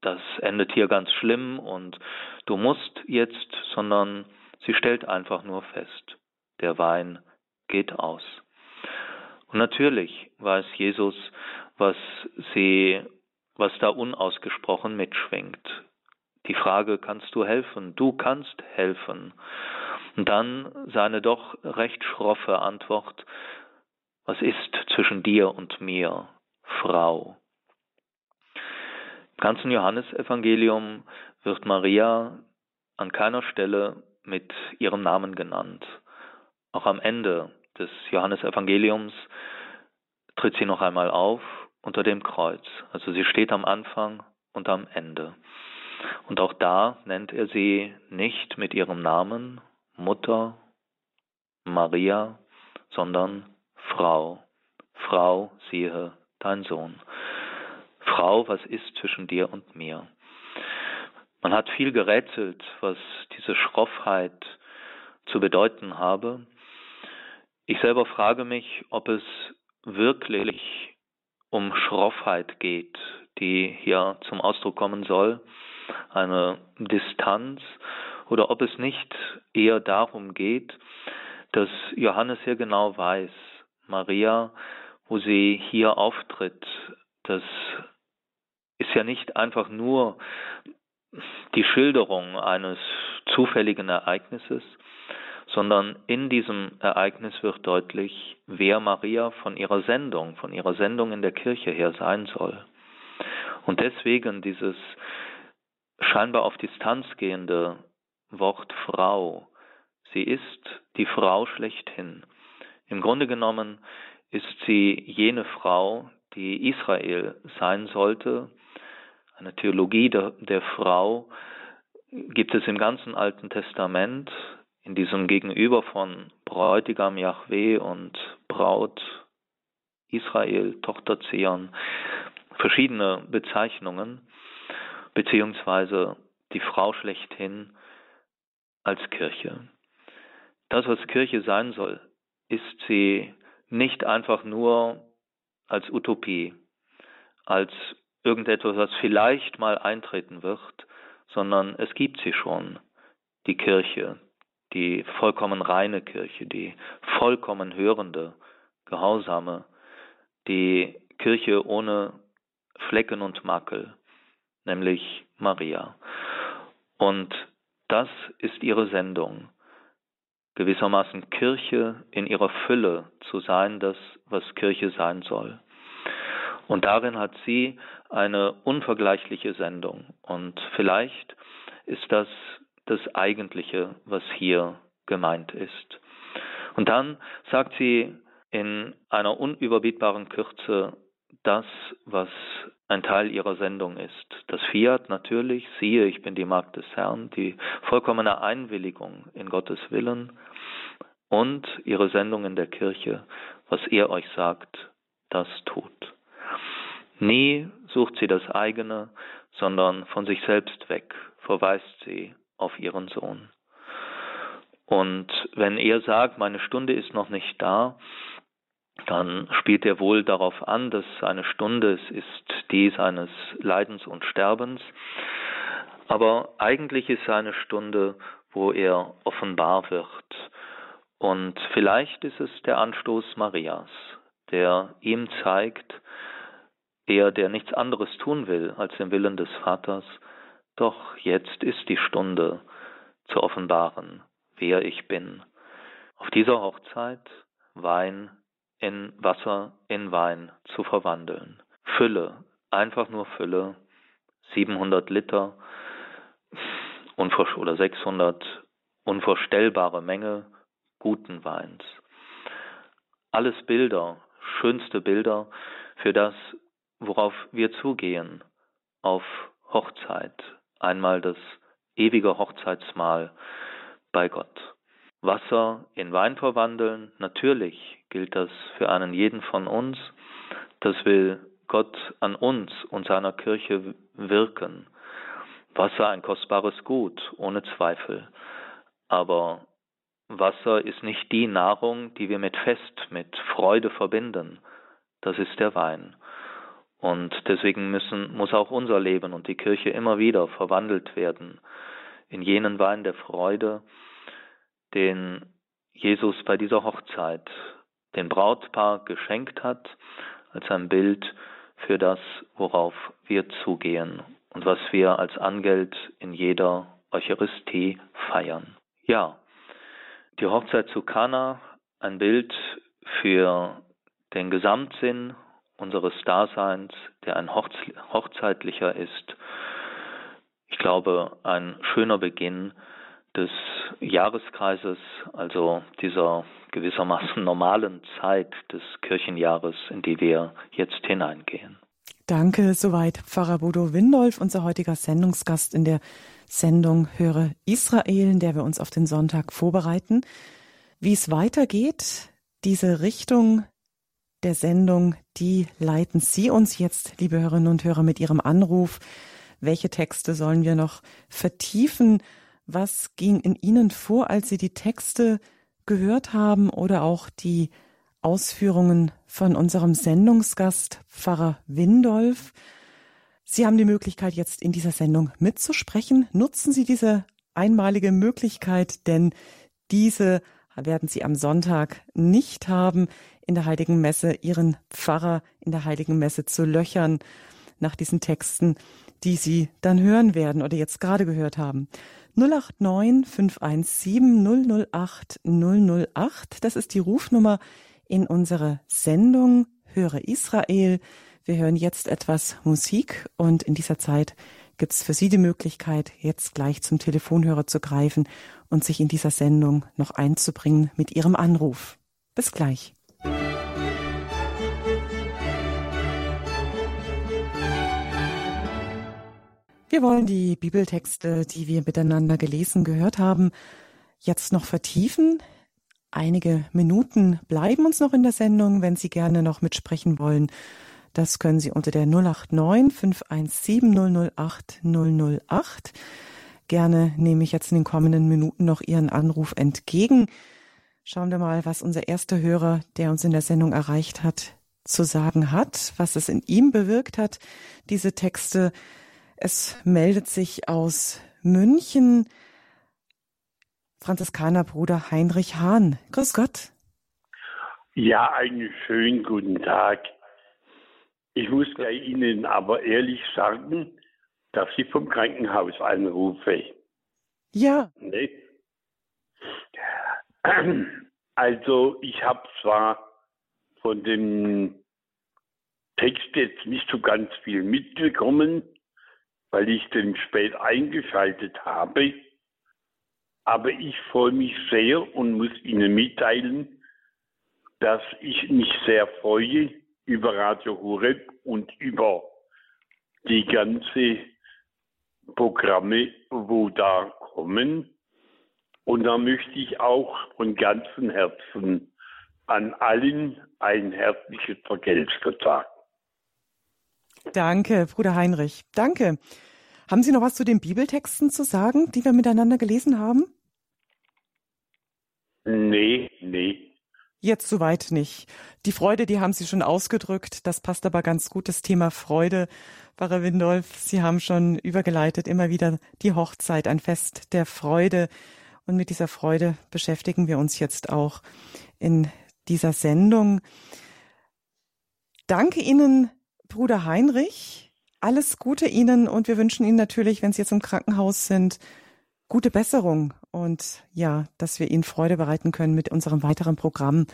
[SPEAKER 2] das endet hier ganz schlimm und du musst jetzt, sondern sie stellt einfach nur fest, der Wein geht aus. Natürlich weiß Jesus, was sie, was da unausgesprochen mitschwingt. Die Frage, kannst du helfen? Du kannst helfen. Und dann seine doch recht schroffe Antwort, was ist zwischen dir und mir, Frau? Im ganzen Johannesevangelium wird Maria an keiner Stelle mit ihrem Namen genannt. Auch am Ende des Johannesevangeliums tritt sie noch einmal auf unter dem Kreuz. Also sie steht am Anfang und am Ende. Und auch da nennt er sie nicht mit ihrem Namen Mutter Maria, sondern Frau. Frau, siehe dein Sohn. Frau, was ist zwischen dir und mir? Man hat viel gerätselt, was diese Schroffheit zu bedeuten habe. Ich selber frage mich, ob es wirklich um Schroffheit geht, die hier zum Ausdruck kommen soll, eine Distanz, oder ob es nicht eher darum geht, dass Johannes hier genau weiß, Maria, wo sie hier auftritt, das ist ja nicht einfach nur die Schilderung eines zufälligen Ereignisses, sondern in diesem Ereignis wird deutlich, wer Maria von ihrer Sendung, von ihrer Sendung in der Kirche her sein soll. Und deswegen dieses scheinbar auf Distanz gehende Wort Frau. Sie ist die Frau schlechthin. Im Grunde genommen ist sie jene Frau, die Israel sein sollte. Eine Theologie der, der Frau gibt es im ganzen Alten Testament in diesem Gegenüber von Bräutigam Yahweh und Braut Israel, Tochter Zion, verschiedene Bezeichnungen, beziehungsweise die Frau schlechthin als Kirche. Das, was Kirche sein soll, ist sie nicht einfach nur als Utopie, als irgendetwas, was vielleicht mal eintreten wird, sondern es gibt sie schon, die Kirche, die vollkommen reine Kirche, die vollkommen hörende, gehorsame, die Kirche ohne Flecken und Makel, nämlich Maria. Und das ist ihre Sendung, gewissermaßen Kirche in ihrer Fülle zu sein, das, was Kirche sein soll. Und darin hat sie eine unvergleichliche Sendung. Und vielleicht ist das das Eigentliche, was hier gemeint ist. Und dann sagt sie in einer unüberbietbaren Kürze das, was ein Teil ihrer Sendung ist. Das Fiat natürlich, siehe, ich bin die Magd des Herrn, die vollkommene Einwilligung in Gottes Willen und ihre Sendung in der Kirche, was er euch sagt, das tut. Nie sucht sie das eigene, sondern von sich selbst weg verweist sie auf ihren Sohn. Und wenn er sagt, meine Stunde ist noch nicht da, dann spielt er wohl darauf an, dass seine Stunde ist die seines Leidens und Sterbens. Aber eigentlich ist seine Stunde, wo er offenbar wird. Und vielleicht ist es der Anstoß Marias, der ihm zeigt, er, der nichts anderes tun will als den Willen des Vaters, doch jetzt ist die Stunde zu offenbaren, wer ich bin. Auf dieser Hochzeit Wein in Wasser in Wein zu verwandeln. Fülle, einfach nur Fülle, 700 Liter oder 600 unvorstellbare Menge guten Weins. Alles Bilder, schönste Bilder für das, worauf wir zugehen, auf Hochzeit, einmal das ewige Hochzeitsmahl bei Gott. Wasser in Wein verwandeln, natürlich gilt das für einen jeden von uns. Das will Gott an uns und seiner Kirche wirken. Wasser ein kostbares Gut, ohne Zweifel. Aber Wasser ist nicht die Nahrung, die wir mit Fest, mit Freude verbinden. Das ist der Wein. Und deswegen müssen, muss auch unser Leben und die Kirche immer wieder verwandelt werden in jenen Wein der Freude, den Jesus bei dieser Hochzeit den Brautpaar geschenkt hat, als ein Bild für das, worauf wir zugehen und was wir als Angeld in jeder Eucharistie feiern. Ja, die Hochzeit zu Kana, ein Bild für den Gesamtsinn unseres Daseins, der ein hochzeitlicher ist. Ich glaube, ein schöner Beginn des Jahreskreises, also dieser gewissermaßen normalen Zeit des Kirchenjahres, in die wir jetzt hineingehen.
[SPEAKER 1] Danke, soweit Pfarrer Bodo Windolf, unser heutiger Sendungsgast in der Sendung Höre Israel, in der wir uns auf den Sonntag vorbereiten. Wie es weitergeht, diese Richtung der Sendung, die leiten Sie uns jetzt, liebe Hörerinnen und Hörer, mit Ihrem Anruf. Welche Texte sollen wir noch vertiefen? Was ging in Ihnen vor, als Sie die Texte gehört haben oder auch die Ausführungen von unserem Sendungsgast Pfarrer Windolf? Sie haben die Möglichkeit, jetzt in dieser Sendung mitzusprechen. Nutzen Sie diese einmalige Möglichkeit, denn diese werden Sie am Sonntag nicht haben in der Heiligen Messe ihren Pfarrer in der Heiligen Messe zu löchern nach diesen Texten, die Sie dann hören werden oder jetzt gerade gehört haben. 089 517 008 008, das ist die Rufnummer in unserer Sendung Höre Israel. Wir hören jetzt etwas Musik und in dieser Zeit gibt es für Sie die Möglichkeit, jetzt gleich zum Telefonhörer zu greifen und sich in dieser Sendung noch einzubringen mit Ihrem Anruf. Bis gleich. Wir wollen die Bibeltexte, die wir miteinander gelesen gehört haben, jetzt noch vertiefen. Einige Minuten bleiben uns noch in der Sendung, wenn Sie gerne noch mitsprechen wollen. Das können Sie unter der 089 517 008 008. Gerne nehme ich jetzt in den kommenden Minuten noch Ihren Anruf entgegen. Schauen wir mal, was unser erster Hörer, der uns in der Sendung erreicht hat, zu sagen hat, was es in ihm bewirkt hat, diese Texte es meldet sich aus München Franziskanerbruder Heinrich Hahn. Grüß Gott.
[SPEAKER 3] Ja, einen schönen guten Tag. Ich muss bei Ihnen aber ehrlich sagen, dass ich vom Krankenhaus anrufe.
[SPEAKER 1] Ja.
[SPEAKER 3] Ne? Also ich habe zwar von dem Text jetzt nicht so ganz viel mitbekommen, weil ich den spät eingeschaltet habe. Aber ich freue mich sehr und muss Ihnen mitteilen, dass ich mich sehr freue über Radio Horeb und über die ganzen Programme, wo da kommen. Und da möchte ich auch von ganzem Herzen an allen ein herzliches Vergeltstag.
[SPEAKER 1] Danke, Bruder Heinrich. Danke. Haben Sie noch was zu den Bibeltexten zu sagen, die wir miteinander gelesen haben?
[SPEAKER 3] Nee, nee.
[SPEAKER 1] Jetzt soweit nicht. Die Freude, die haben Sie schon ausgedrückt. Das passt aber ganz gut, das Thema Freude. Pfarrer Windolf, Sie haben schon übergeleitet, immer wieder die Hochzeit, ein Fest der Freude. Und mit dieser Freude beschäftigen wir uns jetzt auch in dieser Sendung. Danke Ihnen, Bruder Heinrich. Alles Gute Ihnen und wir wünschen Ihnen natürlich, wenn Sie jetzt im Krankenhaus sind, gute Besserung und ja, dass wir Ihnen Freude bereiten können mit unserem weiteren Programm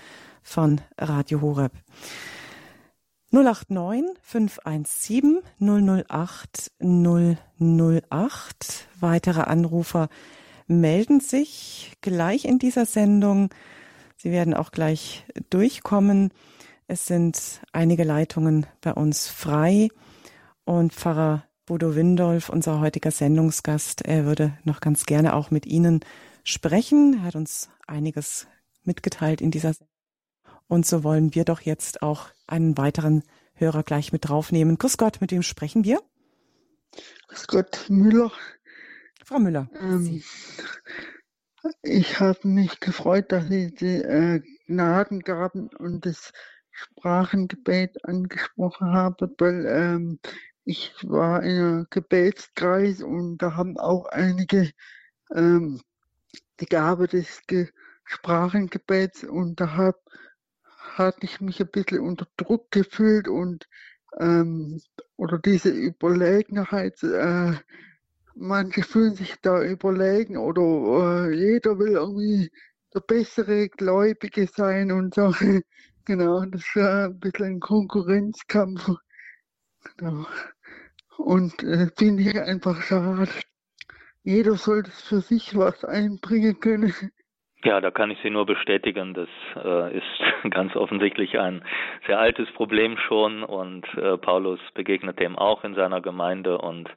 [SPEAKER 1] von Radio Horeb. 089 517 008 008. Weitere Anrufer melden sich gleich in dieser Sendung. Sie werden auch gleich durchkommen. Es sind einige Leitungen bei uns frei und Pfarrer Bodo Windolf, unser heutiger Sendungsgast, er würde noch ganz gerne auch mit Ihnen sprechen. Er hat uns einiges mitgeteilt in dieser Sendung. Und so wollen wir doch jetzt auch einen weiteren Hörer gleich mit draufnehmen. Grüß Gott, mit wem sprechen wir?
[SPEAKER 4] Grüß Gott, Müller.
[SPEAKER 1] Frau Müller.
[SPEAKER 4] Ähm, ich habe mich gefreut, dass Sie die äh, Gnadengaben und das Sprachengebet angesprochen haben, weil ähm, ich war in einem Gebetskreis und da haben auch einige ähm, die Gabe des Ge Sprachengebets und da hab, hatte ich mich ein bisschen unter Druck gefühlt und ähm, oder diese Überlegenheit, äh, manche fühlen sich da überlegen oder äh, jeder will irgendwie der bessere Gläubige sein und so. genau, das war ein bisschen ein Konkurrenzkampf. Genau. Und äh, finde ich einfach schade. Jeder sollte für sich was einbringen können.
[SPEAKER 2] Ja, da kann ich Sie nur bestätigen. Das äh, ist ganz offensichtlich ein sehr altes Problem schon und äh, Paulus begegnet dem auch in seiner Gemeinde und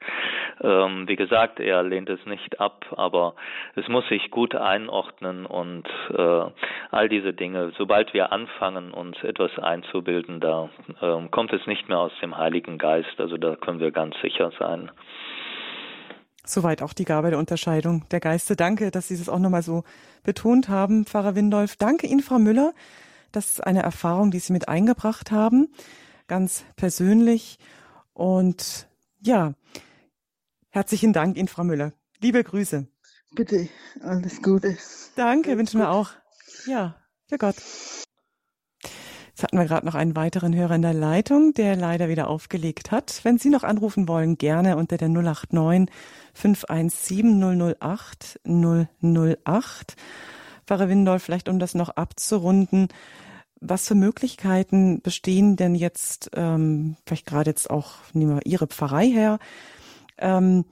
[SPEAKER 2] ähm, wie gesagt, er lehnt es nicht ab, aber es muss sich gut einordnen und äh, all diese Dinge, sobald wir anfangen, uns etwas einzubilden, da äh, kommt es nicht mehr aus dem Heiligen Geist, also da können wir ganz sicher sein.
[SPEAKER 1] Soweit auch die Gabe der Unterscheidung der Geiste. Danke, dass Sie das auch nochmal so betont haben, Pfarrer Windolf. Danke Ihnen, Frau Müller. Das ist eine Erfahrung, die Sie mit eingebracht haben, ganz persönlich. Und ja, herzlichen Dank Ihnen, Frau Müller. Liebe Grüße.
[SPEAKER 4] Bitte, alles Gute.
[SPEAKER 1] Danke, wünschen wir auch. Ja, für Gott. Jetzt hatten wir gerade noch einen weiteren Hörer in der Leitung, der leider wieder aufgelegt hat. Wenn Sie noch anrufen wollen, gerne unter der 089 517 008 008. Pfarrer Windolf, vielleicht um das noch abzurunden, was für Möglichkeiten bestehen denn jetzt, ähm, vielleicht gerade jetzt auch, nehmen wir Ihre Pfarrei her, ähm,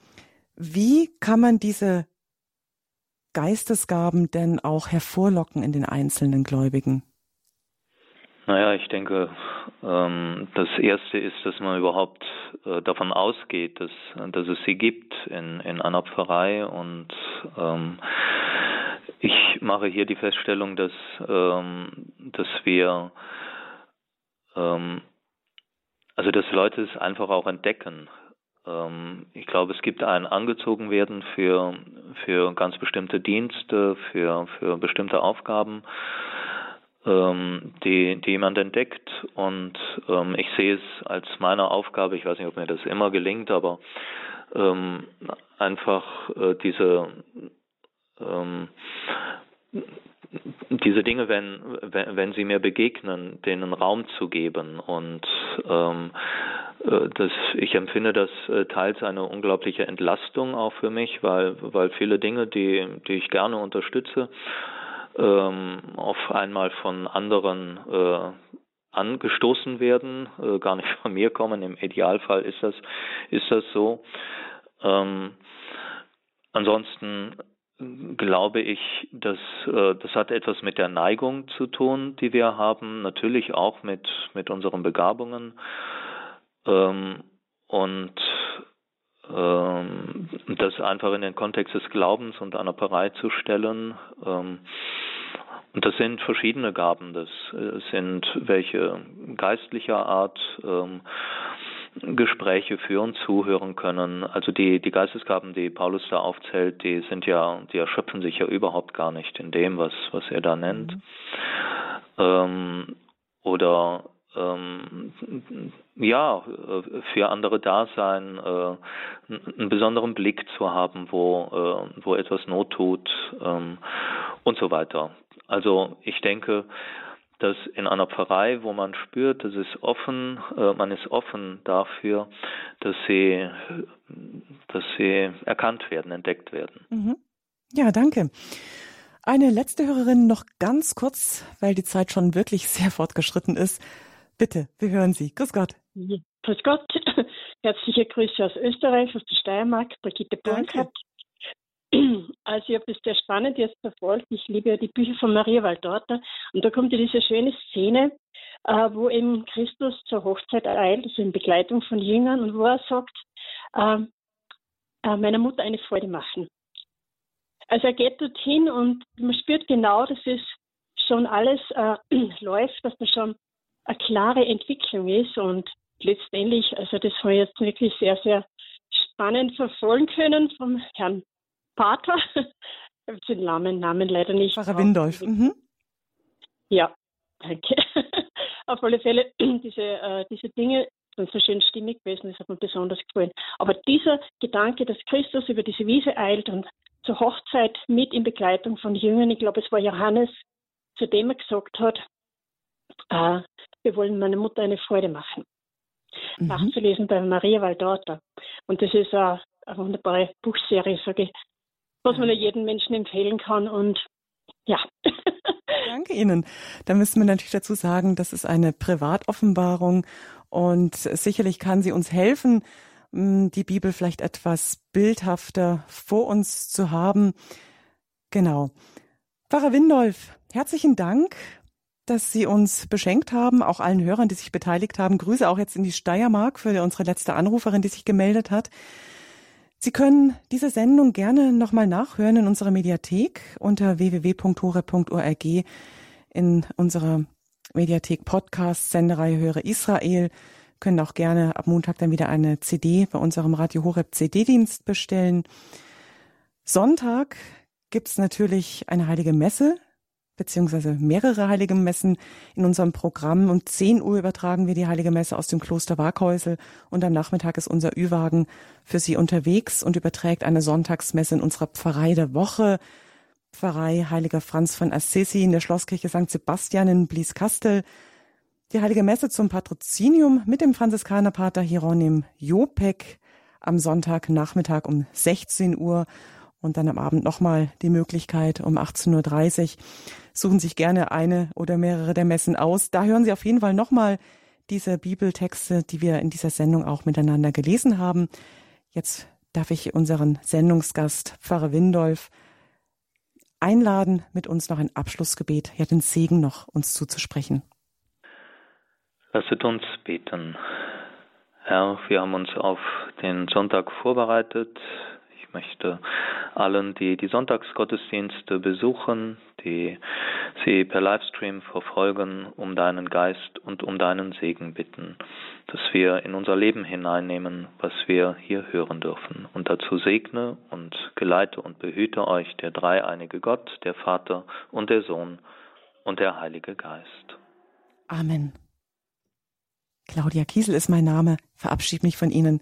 [SPEAKER 1] wie kann man diese Geistesgaben denn auch hervorlocken in den einzelnen Gläubigen?
[SPEAKER 2] Naja, ich denke, ähm, das Erste ist, dass man überhaupt äh, davon ausgeht, dass, dass es sie gibt in, in einer Pfarrei und ähm, ich mache hier die Feststellung, dass, ähm, dass wir, ähm, also dass Leute es einfach auch entdecken. Ähm, ich glaube, es gibt ein Angezogenwerden für, für ganz bestimmte Dienste, für, für bestimmte Aufgaben ähm, die, die jemand entdeckt. Und ähm, ich sehe es als meine Aufgabe, ich weiß nicht, ob mir das immer gelingt, aber einfach äh, diese diese Dinge, wenn, wenn, wenn sie mir begegnen, denen Raum zu geben und ähm, äh, das, ich empfinde das äh, teils eine unglaubliche Entlastung auch für mich, weil, weil viele Dinge, die, die ich gerne unterstütze, ähm, auf einmal von anderen äh, angestoßen werden, äh, gar nicht von mir kommen. Im Idealfall ist das, ist das so. Ähm, ansonsten glaube ich, dass äh, das hat etwas mit der Neigung zu tun, die wir haben, natürlich auch mit mit unseren Begabungen ähm, und ähm, das einfach in den Kontext des Glaubens und einer Pfarrei zu stellen. Ähm, Und das sind verschiedene Gaben. Das äh, sind welche geistlicher Art ähm, Gespräche führen, zuhören können. Also die, die Geistesgaben, die Paulus da aufzählt, die sind ja, die erschöpfen sich ja überhaupt gar nicht in dem, was, was er da nennt. Mhm. Ähm, oder ähm, ja, für andere da sein, äh, einen besonderen Blick zu haben, wo, äh, wo etwas Not tut ähm, und so weiter. Also ich denke, dass in einer Pfarrei, wo man spürt, dass es offen, äh, man ist offen dafür, dass sie, dass sie erkannt werden, entdeckt werden.
[SPEAKER 1] Mhm. Ja, danke. Eine letzte Hörerin noch ganz kurz, weil die Zeit schon wirklich sehr fortgeschritten ist. Bitte, wir hören Sie. Grüß Gott.
[SPEAKER 5] Ja, grüß Gott. Herzliche Grüße aus Österreich, aus der Steiermark, Brigitte Bornkert. Also ich habe das sehr spannend jetzt verfolgt. Ich liebe ja die Bücher von Maria Waldorter. Und da kommt ja diese schöne Szene, äh, wo eben Christus zur Hochzeit eilt, also in Begleitung von Jüngern, und wo er sagt, äh, äh, meiner Mutter eine Freude machen. Also er geht dorthin und man spürt genau, dass es schon alles äh, läuft, dass da schon eine klare Entwicklung ist und letztendlich, also das habe ich jetzt wirklich sehr, sehr spannend verfolgen können vom Herrn Vater. Ich habe den Namen, Namen leider nicht.
[SPEAKER 1] Pfarrer Windolf. Mhm.
[SPEAKER 5] Ja, danke. Auf alle Fälle, diese, äh, diese Dinge sind so schön stimmig gewesen, das hat mir besonders gefallen. Aber dieser Gedanke, dass Christus über diese Wiese eilt und zur Hochzeit mit in Begleitung von Jüngern, ich glaube, es war Johannes, zu dem er gesagt hat, äh, wir wollen meiner Mutter eine Freude machen. Mhm. Nachzulesen bei Maria Waldorter. Und das ist eine, eine wunderbare Buchserie, sage ich, was man ja jedem Menschen empfehlen kann. Und ja.
[SPEAKER 1] Danke Ihnen. Da müssen wir natürlich dazu sagen, das ist eine Privatoffenbarung und sicherlich kann sie uns helfen, die Bibel vielleicht etwas bildhafter vor uns zu haben. Genau. Pfarrer Windolf, herzlichen Dank dass Sie uns beschenkt haben, auch allen Hörern, die sich beteiligt haben. Grüße auch jetzt in die Steiermark für unsere letzte Anruferin, die sich gemeldet hat. Sie können diese Sendung gerne nochmal nachhören in unserer Mediathek unter www.hore.org in unserer Mediathek Podcast Sendereihe Höre Israel. Können auch gerne ab Montag dann wieder eine CD bei unserem Radio Horeb CD-Dienst bestellen. Sonntag gibt's natürlich eine heilige Messe beziehungsweise mehrere heilige Messen in unserem Programm. Um 10 Uhr übertragen wir die heilige Messe aus dem Kloster Waghäusel und am Nachmittag ist unser Ü-Wagen für Sie unterwegs und überträgt eine Sonntagsmesse in unserer Pfarrei der Woche. Pfarrei Heiliger Franz von Assisi in der Schlosskirche St. Sebastian in Blieskastel. Die heilige Messe zum Patrozinium mit dem Franziskanerpater Hieronym Jopek am Sonntagnachmittag um 16 Uhr und dann am Abend nochmal die Möglichkeit um 18.30 Uhr. Suchen sich gerne eine oder mehrere der Messen aus. Da hören Sie auf jeden Fall nochmal diese Bibeltexte, die wir in dieser Sendung auch miteinander gelesen haben. Jetzt darf ich unseren Sendungsgast Pfarrer Windolf einladen, mit uns noch ein Abschlussgebet, ja den Segen noch uns zuzusprechen.
[SPEAKER 2] Lasset uns beten. Herr, wir haben uns auf den Sonntag vorbereitet möchte allen, die die Sonntagsgottesdienste besuchen, die sie per Livestream verfolgen, um deinen Geist und um deinen Segen bitten, dass wir in unser Leben hineinnehmen, was wir hier hören dürfen. Und dazu segne und geleite und behüte euch der dreieinige Gott, der Vater und der Sohn und der Heilige Geist.
[SPEAKER 1] Amen. Claudia Kiesel ist mein Name. Verabschiede mich von Ihnen.